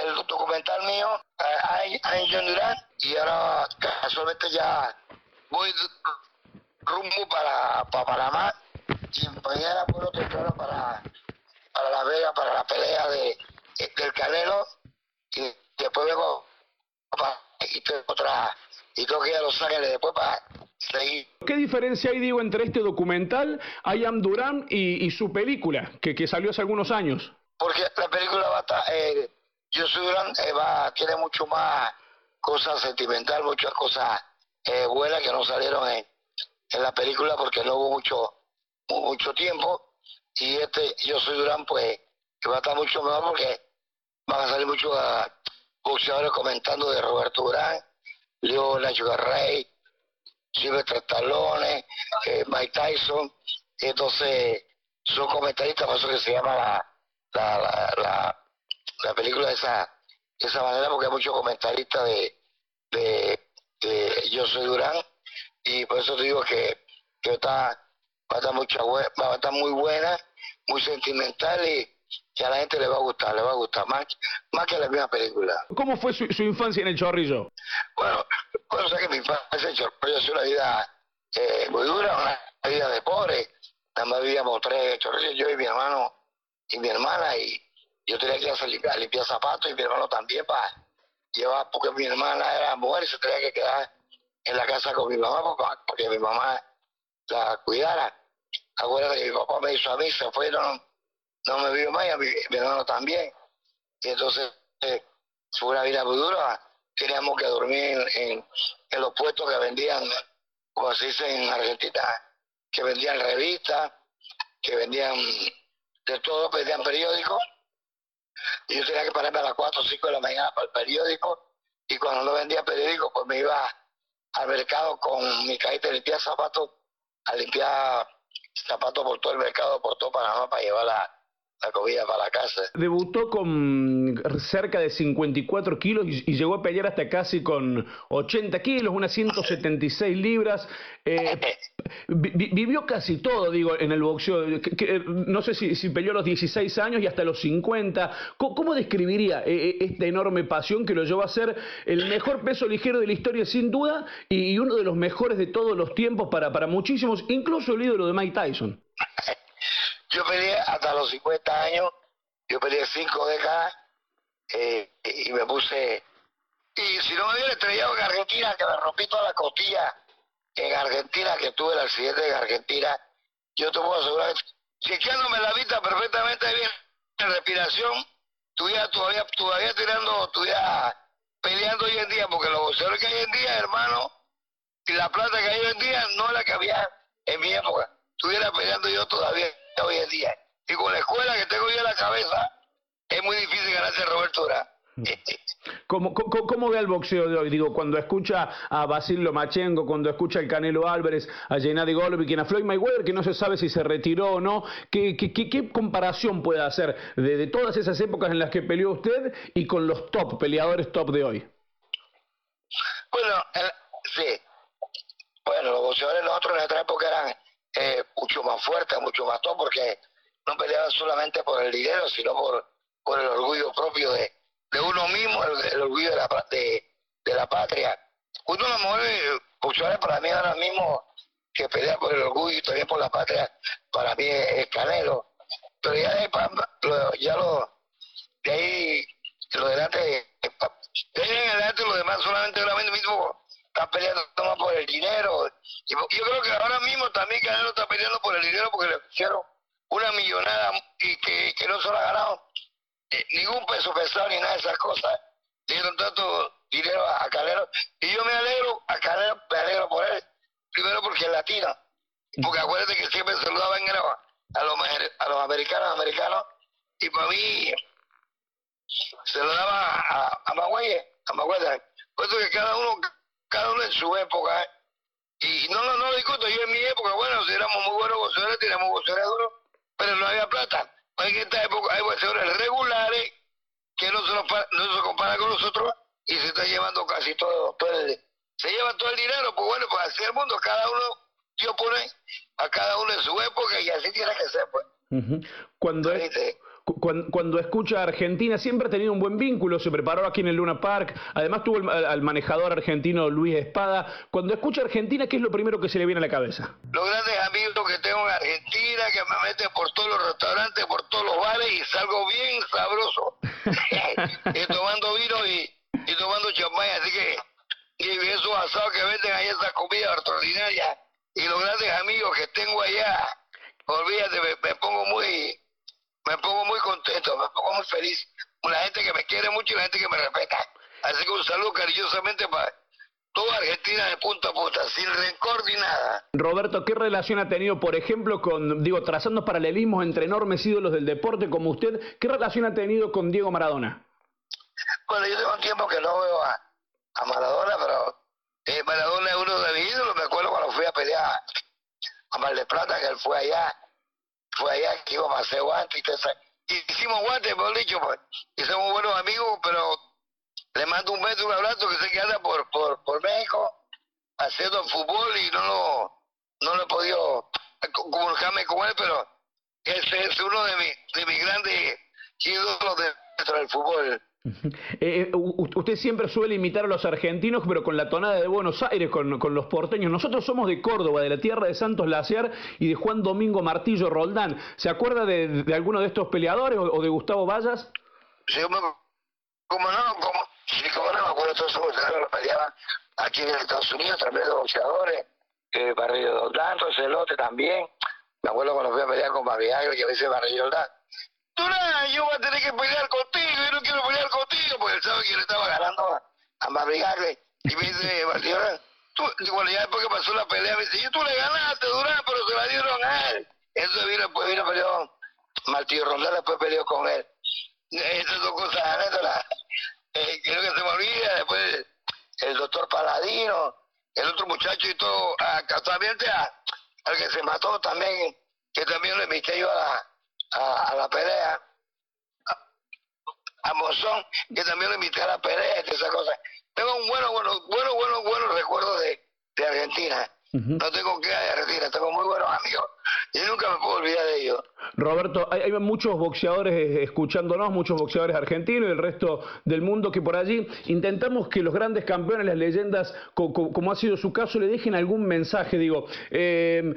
el documental mío, I'm John Durán, y ahora casualmente ya voy rumbo para, para Panamá y mañana puedo temprano para, para Las Vegas, para la pelea de, del Canelo y después vengo para, y otra y tengo que ir a Los Ángeles después para seguir. ¿Qué diferencia hay, digo, entre este documental, I Am Durán, y, y su película, que, que, salió hace algunos años? Porque la película va a estar, eh, Yo soy Durán, eh, va, tiene mucho más cosas sentimental, muchas cosas eh, buenas que no salieron en, en la película porque no hubo mucho mucho tiempo. Y este Yo Soy Durán pues que va a estar mucho mejor porque van a salir muchos uh, boxeadores comentando de Roberto Durán, Leo Nacho Garrey, Silvestre Stallone, eh, Mike Tyson, entonces son comentaristas, por eso que se llama la, la, la, la, película de esa, de esa manera, porque hay muchos comentaristas de, de Yo Soy Durán, y por eso te digo que, que está va a estar, mucha, va a estar muy buena, muy sentimental y, a la gente le va a gustar, le va a gustar más, más que la misma película. ¿Cómo fue su, infancia en el Chorrillo? Bueno, bueno, sé que mi infancia en el Chorrillo es una vida eh, muy dura, una vida de pobre. Nada más vivíamos tres chorrillos, yo y mi hermano y mi hermana, y yo tenía que hacer limpiar, limpiar zapatos y mi hermano también para llevar, porque mi hermana era mujer y se tenía que quedar en la casa con mi mamá porque mi mamá la cuidara acuérdate que mi papá me hizo a mí, se fue, no, me vio más, y a mi, hermano también. Y entonces eh, fue una vida muy dura. Teníamos que dormir en, en, los puestos que vendían, como se dice en Argentina, que vendían revistas, que vendían de todo, vendían periódicos. Y yo tenía que pararme a las 4 o 5 de la mañana para el periódico. Y cuando no vendía periódico, pues me iba al mercado con mi cajita de limpiar zapatos a limpiar zapatos por todo el mercado, por todo Panamá para llevar la, comida para la casa. Debutó con cerca de 54 kilos y, llegó a pelear hasta casi con 80 kilos, unas 176 libras. Eh, vivió casi todo, digo, en el boxeo. no sé si, peleó a los 16 años y hasta los 50. ¿Cómo, describiría eh, eh, esta enorme pasión que lo llevó a ser el mejor peso ligero de la historia, sin duda, y uno de los mejores de todos los tiempos para, para muchísimos, incluso el ídolo de Mike Tyson? Yo peleé hasta los 50 años, yo peleé cinco décadas eh, y me puse... Y si no me hubiera estrellado en Argentina, que me rompí toda la costilla en Argentina, que tuve el accidente en Argentina, yo te puedo asegurar, chequeándome la vista perfectamente bien, en respiración, estuviera todavía, todavía tirando, estuviera peleando hoy en día, porque los boxeadores que hay en día, hermano, y la plata que hay hoy en día no es la que había en mi época. Estuviera peleando yo todavía hoy en día. Y con la escuela que tengo yo en la cabeza, es muy difícil ganarse a Roberto Durán. ¿Cómo, cómo, ve el boxeo de hoy? Digo, cuando escucha a Basil Lomachenko, cuando escucha al Canelo Álvarez, a Gennady Golovkin, a Floyd Mayweather, que no se sabe si se retiró o no, ¿qué, qué, qué, comparación puede hacer de, todas esas épocas en las que peleó usted y con los top, peleadores top de hoy? Bueno, sí. Bueno, los boxeadores nosotros en nuestra época eran eh, mucho más fuerte, mucho más todo, porque no peleaban solamente por el dinero, sino por, por el orgullo propio de, de uno mismo, el, orgullo de la, de, de la patria. Uno de los mejores para mí ahora mismo que pelea por el orgullo y también por la patria, para mí es, Canelo. Pero ya de, ya lo, de ahí, lo delante, de ahí en adelante, lo demás solamente ahora mismo está peleando más por el dinero. Y yo creo que ahora mismo también Canelo está peleando por el dinero porque le hicieron una millonada y que, que no se lo ha ganado eh, ningún peso pesado ni nada de esas cosas. Dieron tanto dinero a, Canelo. Y yo me alegro, a Canelo me alegro por él. Primero porque es latino. Porque acuérdate que siempre saludaban a los, a los americanos, americanos. Y para mí se lo daba a, a Magüeye, a Magüeye. Puesto que cada uno cada uno en su época. ¿eh? Y no, no, no discuto, yo en mi época, bueno, si éramos muy buenos boxeadores, teníamos boxeadores duros, pero no había plata. En esta época hay boxeadores regulares que no se, no se comparan con nosotros y se está llevando casi todo, todo el, se lleva todo el dinero, pues bueno, pues así el mundo, cada uno, Dios pone a cada uno en su época y así tiene que ser, pues. Cuando es, cuando, escucha a Argentina, siempre ha tenido un buen vínculo, se preparó aquí en el Luna Park, además tuvo al manejador argentino Luis Espada. Cuando escucha a Argentina, ¿qué es lo primero que se le viene a la cabeza? Los grandes amigos que tengo en Argentina, que me meten por todos los restaurantes, por todos los bares y salgo bien sabroso. y tomando vino y, tomando champaña, así que y esos asados que venden ahí, esa comida extraordinaria y los grandes amigos que tengo allá, olvídate, me pongo muy me pongo muy contento, me pongo muy feliz. La gente que me quiere mucho y la gente que me respeta. Así que un saludo cariñosamente para toda Argentina de punta a punta, sin rencor ni nada. Roberto, ¿qué relación ha tenido, por ejemplo, con, digo, trazando paralelismos entre enormes ídolos del deporte como usted, qué relación ha tenido con Diego Maradona? Bueno, yo tengo un tiempo que no veo a, Maradona, pero eh, Maradona es uno de mis ídolos. Me acuerdo cuando fui a pelear a Mar de Plata, que él fue allá fue allá que íbamos a hacer guantes y Hicimos guantes, por dicho, pues, y somos buenos amigos, pero le mando un beso, un abrazo que sé que anda por, por, por México haciendo fútbol y no lo, no lo he podido comunicarme con él, pero ese es uno de mis, de mis grandes ídolos dentro del fútbol eh, eh usted siempre suele imitar a los argentinos, pero con la tonada de Buenos Aires, con, los porteños. Nosotros somos de Córdoba, de la tierra de Santos Laciar y de Juan Domingo Martillo Roldán. ¿Se acuerda de, alguno de estos peleadores o, de Gustavo Vallas? Sí, como, no, como, no me acuerdo, todos esos boxeadores peleaban aquí en Estados Unidos, tremendos boxeadores, eh, Barrio Roldán, Celote también. Me acuerdo cuando fui a pelear con Babiago y a veces Barrio Roldán yo voy a tener que pelear contigo, yo no quiero pelear contigo, porque él sabe que yo le estaba ganando a, a Y me dice, Martín tú, bueno, ya después que pasó la pelea, me dice, yo tú le ganaste, Durán, pero se la dieron a él. Eso vino, después vino, peleó, Martillo Rondal después peleó con él. Esas son cosas anécdotas. Eh, creo que se me olvida, después el doctor Paladino, el otro muchacho y todo, a, también al que se mató también, que también le invité yo a la a, la pelea, a, Monzón, que también lo invité a la pelea y esas cosas. Tengo un bueno, bueno, bueno, bueno, bueno recuerdo de, de Argentina. No tengo que ir a Argentina, tengo muy buenos amigos y nunca me puedo olvidar de ellos. Roberto, hay, muchos boxeadores eh, escuchándonos, muchos boxeadores argentinos y el resto del mundo que por allí intentamos que los grandes campeones, las leyendas, como ha sido su caso, le dejen algún mensaje. Digo, eh,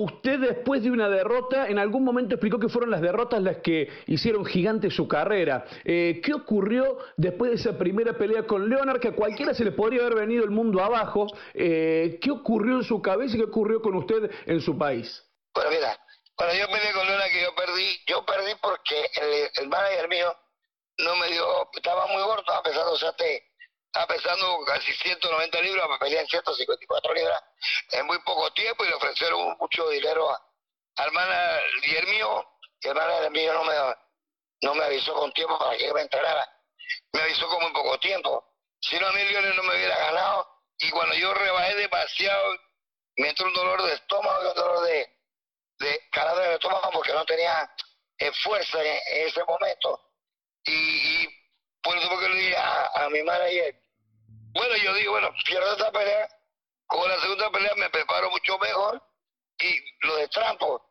Usted después de una derrota, en algún momento explicó que fueron las derrotas las que hicieron gigante su carrera. Eh, ¿Qué ocurrió después de esa primera pelea con Leonard, que a cualquiera se le podría haber venido el mundo abajo? Eh, ¿Qué ocurrió en su cabeza y qué ocurrió con usted en su país? Bueno, mira, cuando yo peleé con Leonard que yo perdí, yo perdí porque el, el manager mío no me dio, estaba muy gordo, estaba pesando, o sea, estaba pesando casi 190 libras, me en 154 libras en muy poco tiempo y le ofrecieron mucho dinero a, al manager mío, y el manager mío no me, no me avisó con tiempo para que me enterara. Me avisó como en poco tiempo. Si no, a mí no me hubiera ganado. Y cuando yo rebajé demasiado, me entró un dolor de estómago y un dolor de, de caladera de estómago porque no tenía eh, fuerza en, ese momento. Y, y por eso porque le dije a, a mi manager, bueno, yo digo, bueno, pierdo esta pelea, con la segunda pelea me preparo mucho mejor y lo de trampo.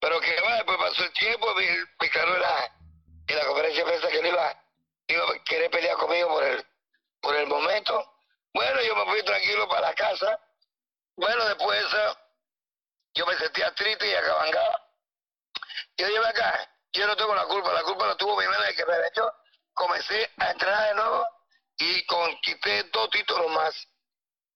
Pero que va, después pasó el tiempo, me, me la, en la conferencia de prensa que él iba, iba a querer pelear conmigo por el, por el momento. Bueno, yo me fui tranquilo para la casa. Bueno, después yo me sentía triste y acabangado. Yo dije, acá, yo no tengo la culpa, la culpa la tuvo mi madre que me vendió comencé a entrenar de nuevo y conquisté dos títulos más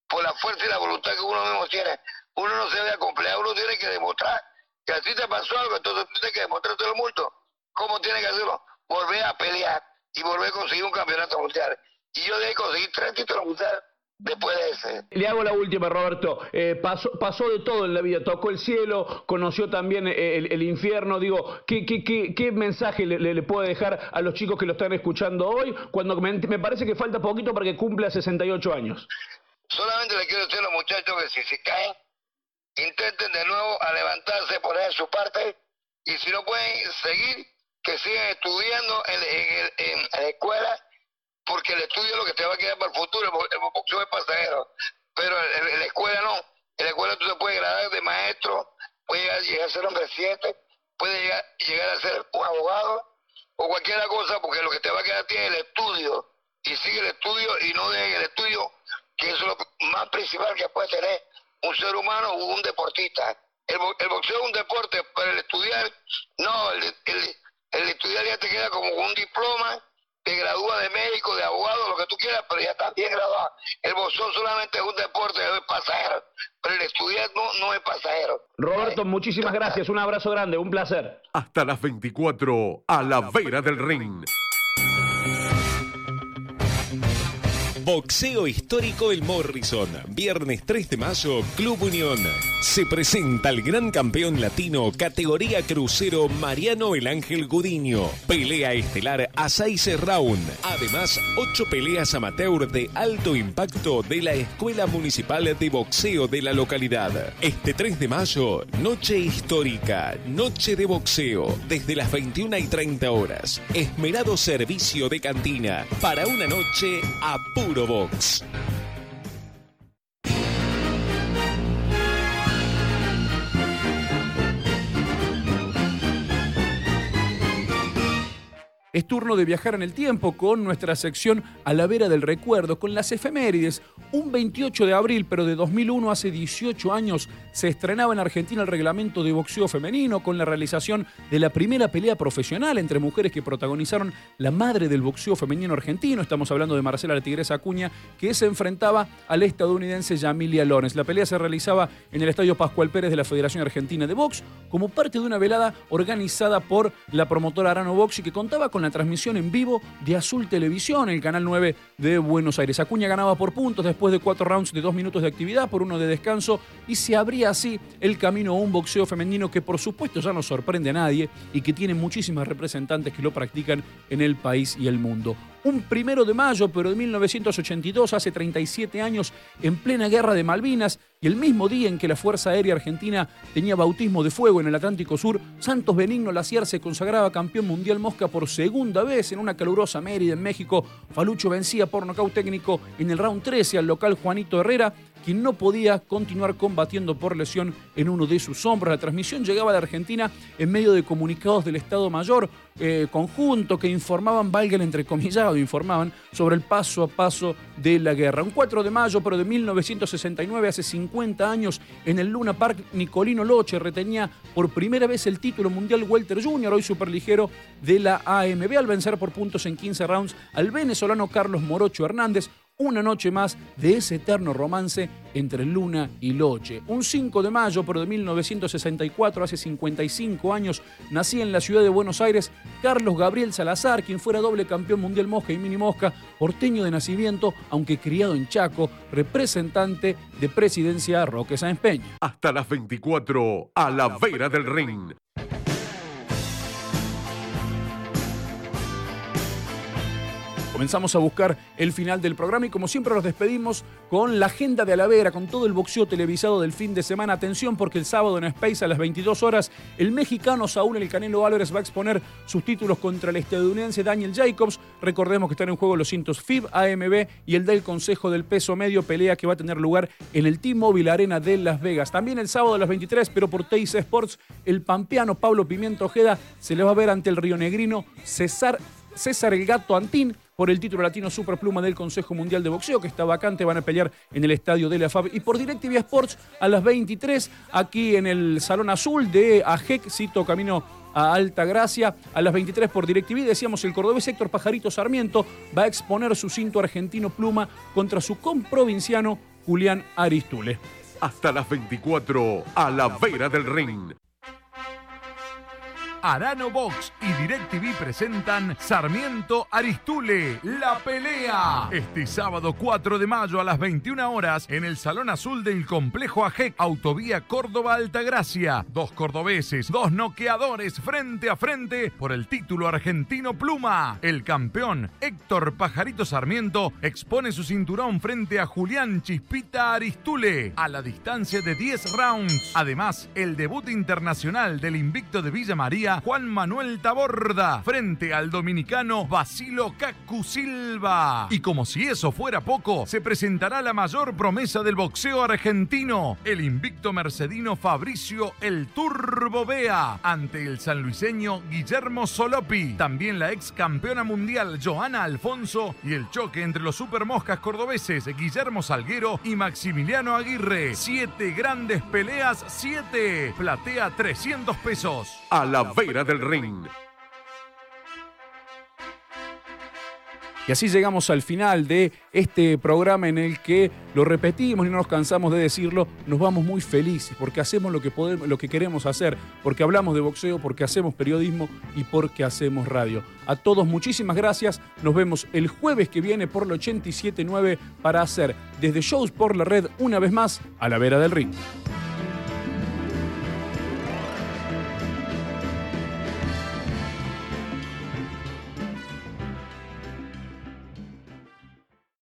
por la fuerza y la voluntad que uno mismo tiene. Uno no se ve acompleado, uno tiene que demostrar que a ti te pasó algo, entonces tienes que demostrar todo el mundo. ¿Cómo tiene que hacerlo? Volver a pelear y volver a conseguir un campeonato mundial. Y yo de conseguir tres títulos mundiales después de ese. Le hago la última, Roberto. Eh, pasó, pasó de todo en la vida, tocó el cielo, conoció también eh, el, infierno. Digo, ¿qué, qué, qué, qué mensaje le, le, puede dejar a los chicos que lo están escuchando hoy? Cuando me, me, parece que falta poquito para que cumpla 68 años. Solamente le quiero decir a los muchachos que si se caen, intenten de nuevo a levantarse, poner su parte, y si no pueden seguir, que sigan estudiando en, en, en la escuela porque el estudio es lo que te va a quedar para el futuro, el boxeo es pasajero, pero en, la escuela no, en la escuela tú te puedes graduar de maestro, puedes llegar, a ser hombre siete, puedes llegar, a ser un abogado o cualquier cosa, porque lo que te va a quedar tiene el estudio, y sigue el estudio y no dejes el estudio, que es lo más principal que puede tener un ser humano o un deportista. El, boxeo es un deporte, pero el estudiar, no, el, el, el estudiar ya te queda como un diploma te gradúa de médico, de abogado, lo que tú quieras, pero ya estás bien graduado. El boxeo solamente es un deporte, es pasajero, pero el estudiar no, es pasajero. Roberto, muchísimas gracias, un abrazo grande, un placer. Hasta las 24, a la vera del ring. Boxeo histórico El Morrison. Viernes 3 de mayo, Club Unión. Se presenta el gran campeón latino categoría crucero Mariano El Ángel Gudiño. Pelea estelar a 6 round. Además, 8 peleas amateur de alto impacto de la Escuela Municipal de Boxeo de la localidad. Este 3 de mayo, noche histórica, noche de boxeo, desde las 21 y 30 horas. Esmerado servicio de cantina para una noche a puro Box. Es turno de viajar en el tiempo con nuestra sección A la vera del recuerdo, con las efemérides. Un 28 de abril, pero de 2001, hace 18 años, se estrenaba en Argentina el reglamento de boxeo femenino con la realización de la primera pelea profesional entre mujeres que protagonizaron la madre del boxeo femenino argentino. Estamos hablando de Marcela la Tigresa Acuña, que se enfrentaba al estadounidense Yamilia Lones. La pelea se realizaba en el Estadio Pascual Pérez de la Federación Argentina de Box como parte de una velada organizada por la promotora Arano Box y que contaba con la transmisión en vivo de Azul Televisión, el canal 9 de Buenos Aires. Acuña ganaba por puntos después de cuatro rounds de dos minutos de actividad, por uno de descanso, y se abría así el camino a un boxeo femenino que por supuesto ya no sorprende a nadie y que tiene muchísimas representantes que lo practican en el país y el mundo. Un primero de mayo, pero de 1982, hace 37 años, en plena guerra de Malvinas, Y el mismo día en que la Fuerza Aérea Argentina tenía bautismo de fuego en el Atlántico Sur, Santos Benigno Laciar se consagraba campeón mundial mosca por segunda vez en una calurosa Mérida en México. Falucho vencía por nocaut técnico en el round 13 al local Juanito Herrera quien no podía continuar combatiendo por lesión en uno de sus hombros. La transmisión llegaba de Argentina en medio de comunicados del Estado Mayor eh, conjunto que informaban, valga el entrecomillado, informaban sobre el paso a paso de la guerra. Un 4 de mayo, pero de 1969, hace 50 años, en el Luna Park, Nicolino Loche retenía por primera vez el título mundial Welter Junior, hoy superligero de la AMB, al vencer por puntos en 15 rounds al venezolano Carlos Morocho Hernández una noche más de ese eterno romance entre Luna y Loche. Un 5 de mayo, pero de 1964, hace 55 años, nacía en la ciudad de Buenos Aires Carlos Gabriel Salazar, quien fuera doble campeón mundial mosca y mini mosca, porteño de nacimiento, aunque criado en Chaco, representante de presidencia Roque Sáenz Peña. Hasta las 24, a la vera del ring. Comenzamos a buscar el final del programa y como siempre nos despedimos con la agenda de Alavera, con todo el boxeo televisado del fin de semana. Atención porque el sábado en Space a las 22 horas el mexicano Saúl El Canelo Álvarez va a exponer sus títulos contra el estadounidense Daniel Jacobs. Recordemos que están en juego los cintos FIB, AMB y el del Consejo del Peso Medio, pelea que va a tener lugar en el T-Mobile Arena de Las Vegas. También el sábado a las 23, pero por Teis Sports, el pampeano Pablo Pimiento Ojeda se le va a ver ante el Río Negrino César, César el Gato Antín por el título latino Superpluma del Consejo Mundial de Boxeo, que está vacante, van a pelear en el estadio de la FAB. Y por DirecTV Sports a las 23, aquí en el Salón Azul de AJEC, cito camino a Alta Gracia. A las 23 por DirecTV, decíamos, el cordobés Héctor Pajarito Sarmiento va a exponer su cinto argentino pluma contra su comprovinciano Julián Aristule. Hasta las 24, a la vera del ring. Arano Box y DirecTV presentan Sarmiento Aristule, la pelea. Este sábado 4 de mayo a las 21 horas en el Salón Azul del Complejo AJEC, Autovía Córdoba Altagracia. Dos cordobeses, dos noqueadores frente a frente por el título argentino Pluma. El campeón Héctor Pajarito Sarmiento expone su cinturón frente a Julián Chispita Aristule a la distancia de 10 rounds. Además, el debut internacional del invicto de Villa María Juan Manuel Taborda frente al dominicano Basilo Cacu Silva. Y como si eso fuera poco, se presentará la mayor promesa del boxeo argentino, el invicto mercedino Fabricio El Turbo Bea, ante el sanluiseño Guillermo Solopi. También la ex campeona mundial Joana Alfonso y el choque entre los supermoscas cordobeses Guillermo Salguero y Maximiliano Aguirre. Siete grandes peleas, siete. Platea 300 pesos. A la vera del ring. Y así llegamos al final de este programa en el que lo repetimos y no nos cansamos de decirlo, nos vamos muy felices porque hacemos lo que podemos, lo que queremos hacer, porque hablamos de boxeo, porque hacemos periodismo y porque hacemos radio. A todos muchísimas gracias. Nos vemos el jueves que viene por la 879 para hacer desde shows por la red una vez más a la vera del ring.